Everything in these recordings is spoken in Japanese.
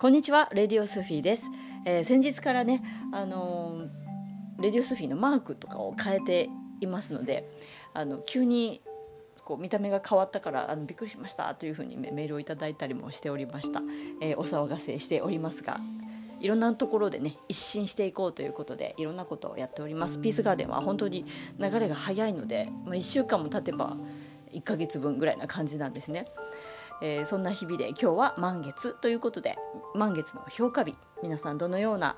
こんにちはレディオスフィーです、えー、先日からねあのー、レディオスフィーのマークとかを変えていますのであの急にこう見た目が変わったからあのびっくりしましたというふうにメールをいただいたりもしておりました、えー、お騒がせしておりますがいろんなところでね一新していこうということでいろんなことをやっております。ピースガーデンは本当に流れが早いので、まあ、1週間も経てば1ヶ月分ぐらいな感じなんですね。えー、そんな日々で今日は満月ということで満月の評価日皆さんどのような、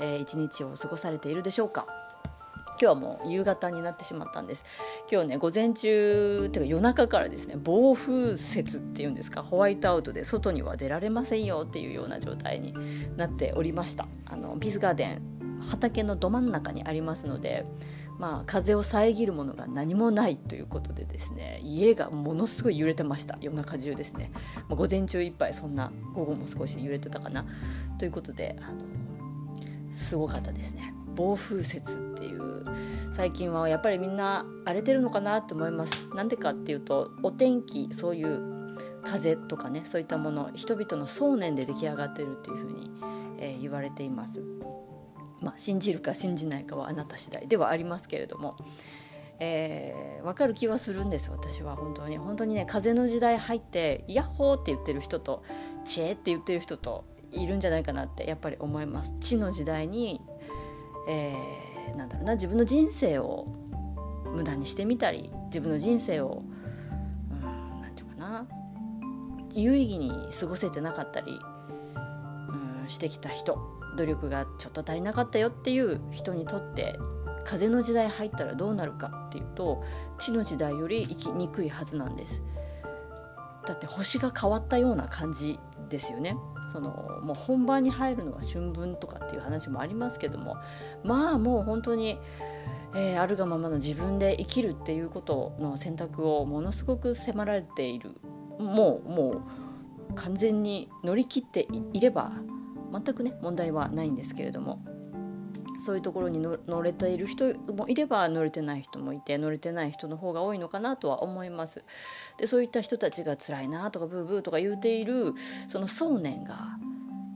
えー、一日を過ごされているでしょうか。今日はもう夕方になってしまったんです。今日ね午前中っていうか夜中からですね暴風雪っていうんですかホワイトアウトで外には出られませんよっていうような状態になっておりました。あのピースガーデン畑のど真ん中にありますのでまあ、風を遮るものが何もないということでですね家がものすごい揺れてました。夜中中ですね、まあ、午前中いっぱいそんな午後も少し揺れてたかな。ということであのすごかったですね。暴風雪っていう。最近はやっぱりみんな荒れてるのかなと思います。なんでかっていうとお天気そういう風とかねそういったもの人々の想念で出来上がってるっていうふうに、えー、言われています。まあ、信じるか信じないかはあなた次第ではありますけれども、えー、分かる気はするんです私は本当に。本当にね風の時代入って「ヤッホー」って言ってる人と「チェー」って言ってる人といるんじゃないかなってやっぱり思います。地の時代に、えー、なんだろうな自分の人生を無駄にしてみたり自分の人生を何て言うかな有意義に過ごせてなかったりうんしてきた人。努力がちょっと足りなかったよっていう人にとって風の時代入ったらどうなるかっていうと地の時代より生きにくいはずなんです。だって星が変わったような感じですよね。そのもう本番に入るのは春分とかっていう話もありますけどもまあもう本当に、えー、あるがままの自分で生きるっていうことの選択をものすごく迫られている。もうもう完全に乗り切っていれば全くね問題はないんですけれどもそういうところに乗れている人もいれば乗れてない人もいて乗れてない人の方が多いのかなとは思います。でそういった人たちが辛いなとかブーブーとか言うているその想念が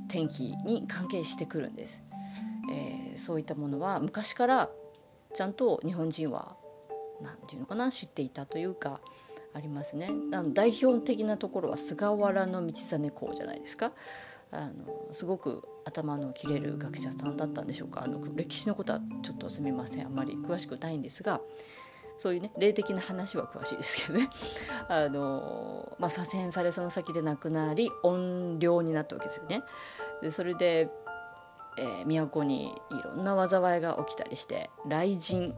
天気に関係してくるんです、えー、そういったものは昔からちゃんと日本人は何て言うのかな知っていたというかありますね。あの代表的なところは菅原道真公じゃないですか。あのすごく頭の切れる学者さんだったんでしょうか。あの歴史のことはちょっとすみません。あんまり詳しくないんですがそういうね霊的な話は詳しいですけどね。あの、まあ、左遷されその先で亡くなり怨霊になったわけですよね。でそれでえー、都にいろんな災いが起きたりして雷神、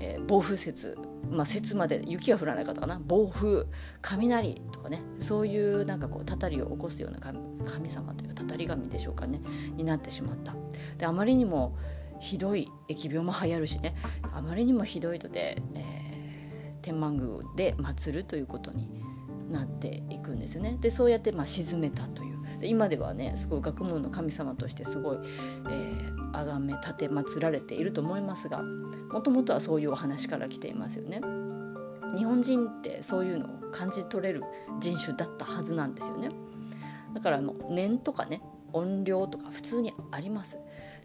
えー、暴風雪まあ、節まで雪が降らなかったかな。暴風雷とかね。そういうなんかこうたたりを起こすような神様というかたたり神でしょうかね。になってしまった。であまりにもひどい疫病も流行るしね。あまりにもひどいので、えー、天満宮で祀るということになっていくんですよね。でそうやってまあ沈めたというで今ではねすごい学問の神様としてすごい、えー、崇め立て祀られていると思いますがもともとはそういうお話から来ていますよね。日本人ってそういうのを感じ取れる人種だったはずなんですよね。だからあの念とかね音量とか普通にあります。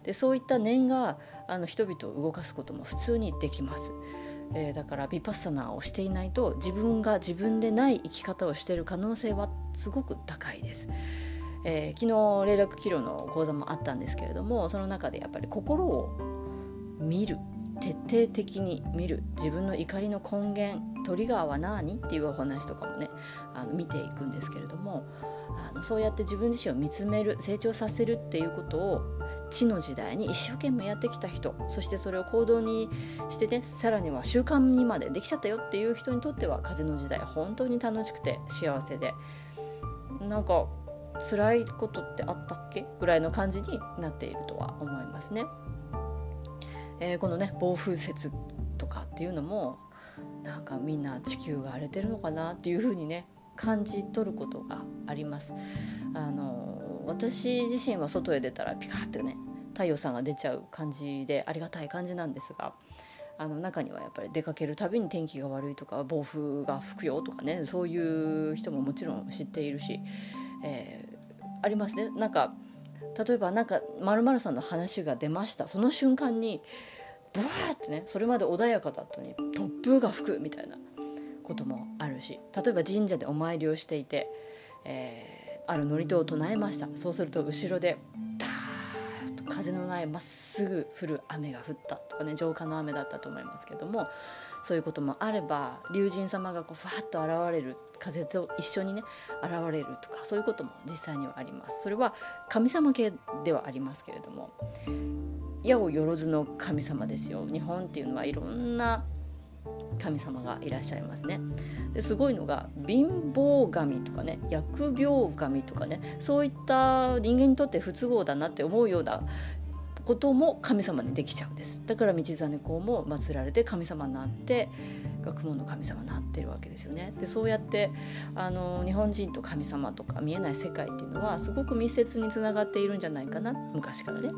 でそういった念があの人々を動かすことも普通にできます。えー、だからビパッサナーをしていないと自分が自分でない生き方をしている可能性はすごく高いです。えー、昨日霊楽キロの講座もあったんですけれどもその中でやっぱり心を見る徹底的に見る自分の怒りの根源トリガーは何っていうお話とかもねあの見ていくんですけれどもあのそうやって自分自身を見つめる成長させるっていうことを地の時代に一生懸命やってきた人そしてそれを行動にしてねさらには習慣にまでできちゃったよっていう人にとっては風の時代本当に楽しくて幸せでなんか辛いことってあったっけぐらいの感じになっているとは思いますね。えー、このね暴風雪とかっていうのもなんかみんな地球が荒れてるのかなっていう風にね感じ取ることがあります。あの私自身は外へ出たらピカッてね太陽さんが出ちゃう感じでありがたい感じなんですがあの中にはやっぱり出かけるたびに天気が悪いとか暴風が吹くよとかねそういう人ももちろん知っているし、えー、ありますね。なんか例えばなんかまるさんの話が出ました。その瞬間にブワーってねそれまで穏やかだったのに突風が吹くみたいなこともあるし例えば神社でお参りをしていて、えー、ある祝詞を唱えました。そうすると後ろでダーッと風のないまっすぐ降る雨が降ったとかね浄化の雨だったと思いますけどもそういうこともあれば龍神様がこうファッと現れる風と一緒にね現れるとかそういうことも実際にはあります。それは神様系ではありますけれども矢をよろずの神様ですよ。日本っていうのはいろんな神様がいらっしゃいますね。ですごいのが貧乏神とかね疫病神とかねそういった人間にとって不都合だなって思うようなことも神様にできちゃうんです。だから道真公も祀られて神様になって学問の神様になってるわけですよね。でそうやってあの日本人と神様とか見えない世界っていうのはすごく密接につながっているんじゃないかな。昔からね、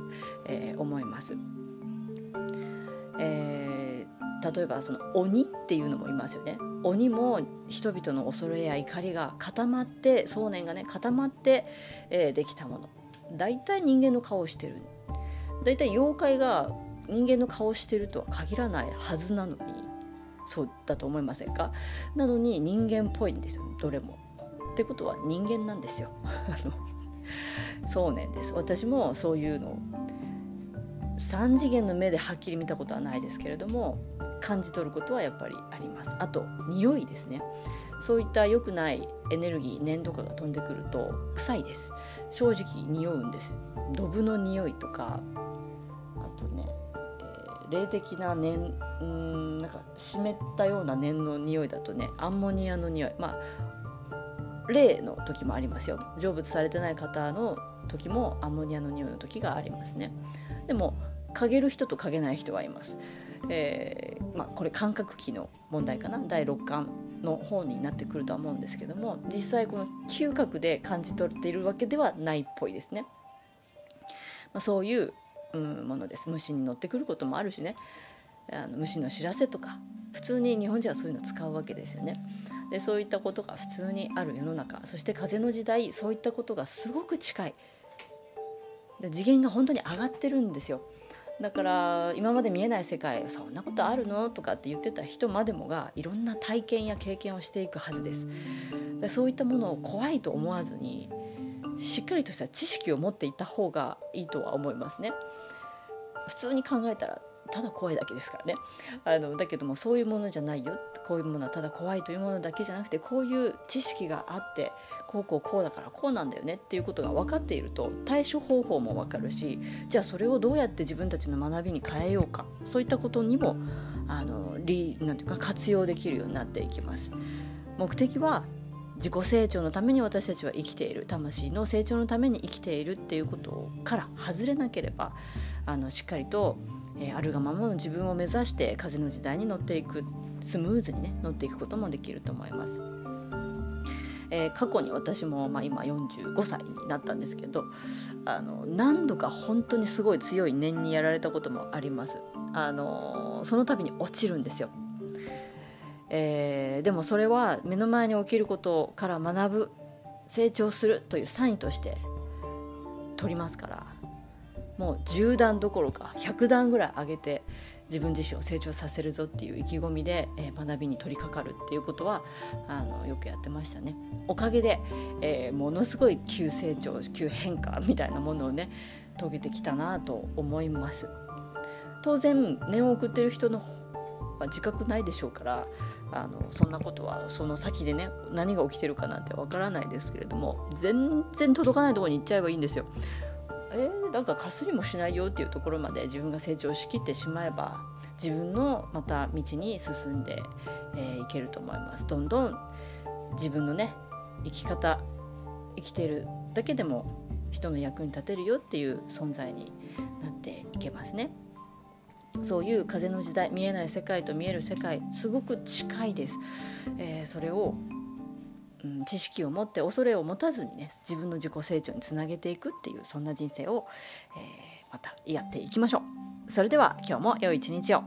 えー、思います。えー、例えばその鬼っていうのもいますよね。鬼も人々の恐れや怒りが固まって想念がね固まって、えー、できたもの。大体人間の顔をしてる。大体妖怪が人間の顔をしてるとは限らないはずなのにそうだと思いませんか？なのに人間っぽいんですよどれも。ってことは人間なんですよ。そうねんです。私もそういうの3次元の目ではっきり見たことはないですけれども感じ取ることはやっぱりあります。あと匂いですね。そういった良くないエネルギー粘土化が飛んでくると臭いです。正直匂うんです。ドブの匂いとか、霊的な念んなんか湿ったような念の匂いだとねアンモニアの匂い。まあ霊の時もありますよ。成仏されてない方の時もアンモニアの匂いの時がありますね。でも嗅げる人と嗅げない人はいます、えー、まあ、これ感覚器の問題かな。第6巻の方になってくるとは思うんですけども実際この嗅覚で感じ取っているわけではないっぽいですね、まあ、そういう、ものです。虫に乗ってくることもあるしね。あの虫の知らせとか。普通に日本人はそういうの使うわけですよね。でそういったことが普通にある世の中。そして風の時代そういったことがすごく近い。で次元が本当に上がってるんですよ。だから今まで見えない世界そんなことあるの？とかって言ってた人までもがいろんな体験や経験をしていくはずです。でそういったものを怖いと思わずにしっかりとした知識を持っていた方がいいとは思いますね。普通に考えたらただ怖いだけですからねあのだけどもそういうものじゃないよこういうものはただ怖いというものだけじゃなくてこういう知識があってこうこうこうだからこうなんだよねっていうことが分かっていると対処方法も分かるしじゃあそれをどうやって自分たちの学びに変えようかそういったことにもあのなんていうか活用できるようになっていきます。目的は自己成長のために私たちは生きている魂の成長のために生きているっていうことから外れなければあのしっかりと、えー、あるがままの自分を目指して風の時代に乗っていくスムーズにね乗っていくこともできると思います。えー、過去に私も、まあ、今45歳になったんですけどあの何度か本当にすごい強い念にやられたこともあります。あのその度に落ちるんですよえー、でもそれは目の前に起きることから学ぶ成長するというサインとして取りますからもう10段どころか100段ぐらい上げて自分自身を成長させるぞっていう意気込みで、えー、学びに取り掛かるっていうことはあのよくやってましたね。おかげで、えー、ものすごい急成長急変化みたいなものをね遂げてきたなと思います。当然念を送ってる人のは自覚ないでしょうからあのそんなことはその先でね何が起きてるかなんてわからないですけれども全然届かないところに行っちゃえばいいんですよ。えー、なんかかすりもしないよっていうところまで自分が成長しきってしまえば自分のまた道に進んでい、えー、けると思います。どんどん自分のね生き方生きているだけでも人の役に立てるよっていう存在になっていけますね。そういう風の時代見えない世界と見える世界すごく近いです、えー、それを、うん、知識を持って恐れを持たずにね自分の自己成長につなげていくっていうそんな人生を、えー、またやっていきましょう。それでは今日も良い一日を。